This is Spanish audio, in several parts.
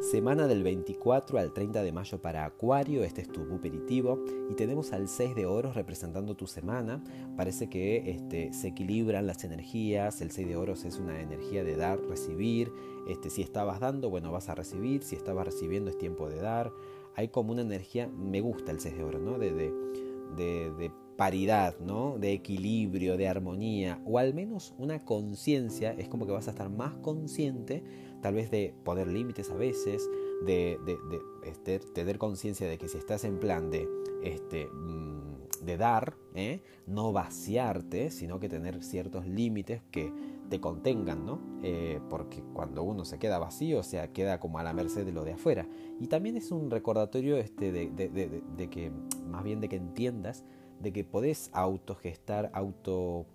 Semana del 24 al 30 de mayo para Acuario, este es tu buperitivo y tenemos al 6 de oros representando tu semana. Parece que este, se equilibran las energías, el 6 de oros es una energía de dar, recibir. Este, si estabas dando, bueno, vas a recibir, si estabas recibiendo es tiempo de dar. Hay como una energía, me gusta el 6 de oros, ¿no? De, de, de paridad, ¿no? de equilibrio, de armonía, o al menos una conciencia, es como que vas a estar más consciente, tal vez de poner límites a veces, de, este, tener conciencia de que si estás en plan de, este, mm, de dar, ¿eh? no vaciarte, sino que tener ciertos límites que te contengan, ¿no? Eh, porque cuando uno se queda vacío, o sea, queda como a la merced de lo de afuera. Y también es un recordatorio este, de que, más bien de que entiendas de que podés autogestar, auto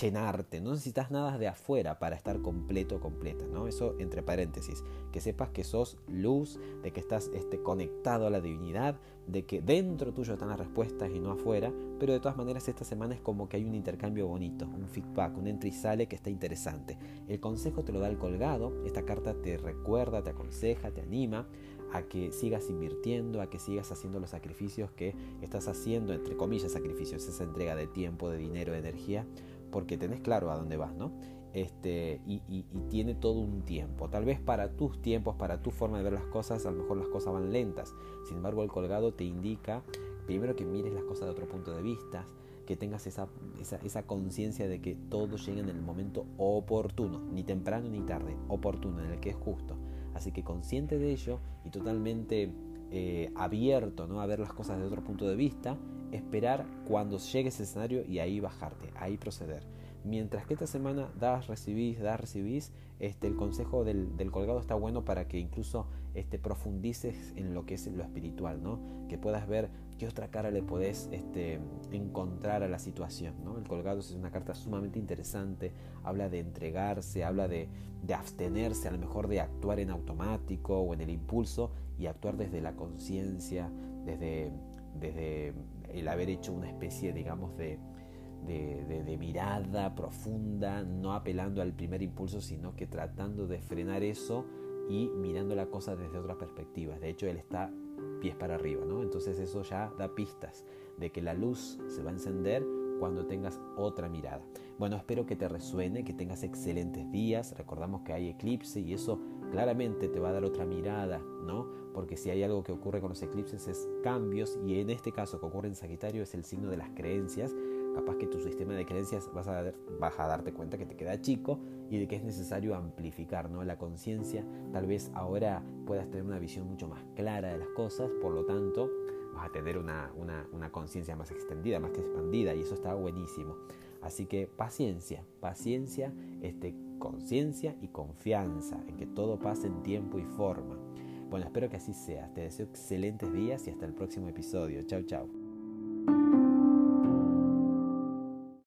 llenarte, no necesitas nada de afuera para estar completo, completa, ¿no? Eso entre paréntesis, que sepas que sos luz, de que estás este, conectado a la divinidad, de que dentro tuyo están las respuestas y no afuera, pero de todas maneras esta semana es como que hay un intercambio bonito, un feedback, un entra y sale que está interesante. El consejo te lo da el colgado, esta carta te recuerda, te aconseja, te anima a que sigas invirtiendo, a que sigas haciendo los sacrificios que estás haciendo, entre comillas sacrificios, esa entrega de tiempo, de dinero, de energía, porque tenés claro a dónde vas, ¿no? Este, y, y, tiene todo un tiempo. Tal vez para tus tiempos, para tu forma de ver las cosas, a lo mejor las cosas van lentas. Sin embargo, el colgado te indica, primero que mires las cosas de otro punto de vista, que tengas esa, esa, esa conciencia de que todo llega en el momento oportuno, ni temprano ni tarde, oportuno, en el que es justo. Así que consciente de ello y totalmente eh, abierto ¿no? a ver las cosas de otro punto de vista, esperar cuando llegue ese escenario y ahí bajarte, ahí proceder. Mientras que esta semana das, recibís, das, recibís, este, el consejo del, colgado está bueno para que incluso este, profundices en lo que es lo espiritual, ¿no? que puedas ver qué otra cara le podés este, encontrar a la situación. ¿no? El colgado es una carta sumamente interesante, habla de entregarse, habla de, de abstenerse, a lo mejor de actuar en automático o en el impulso y actuar desde la conciencia, desde, desde el haber hecho una especie, digamos, de de, mirada profunda, no apelando al primer impulso, sino que tratando de frenar eso y mirando la cosa desde otras perspectivas. De hecho, él está pies para arriba, ¿no? Entonces eso ya da pistas de que la luz se va a encender cuando tengas otra mirada. Bueno, espero que te resuene, que tengas excelentes días. Recordamos que hay eclipse y eso claramente te va a dar otra mirada, ¿no? Porque si hay algo que ocurre con los eclipses es cambios y en este caso que ocurre en Sagitario es el signo de las creencias capaz que tu sistema de creencias vas a, vas a darte cuenta que te queda chico y de que es necesario amplificar ¿no? la conciencia. Tal vez ahora puedas tener una visión mucho más clara de las cosas, por lo tanto vas a tener una, una, conciencia más extendida, más expandida y eso está buenísimo. Así que paciencia, paciencia, este, conciencia y confianza en que todo pase en tiempo y forma. Bueno, espero que así sea. Te deseo excelentes días y hasta el próximo episodio. Chao, chao.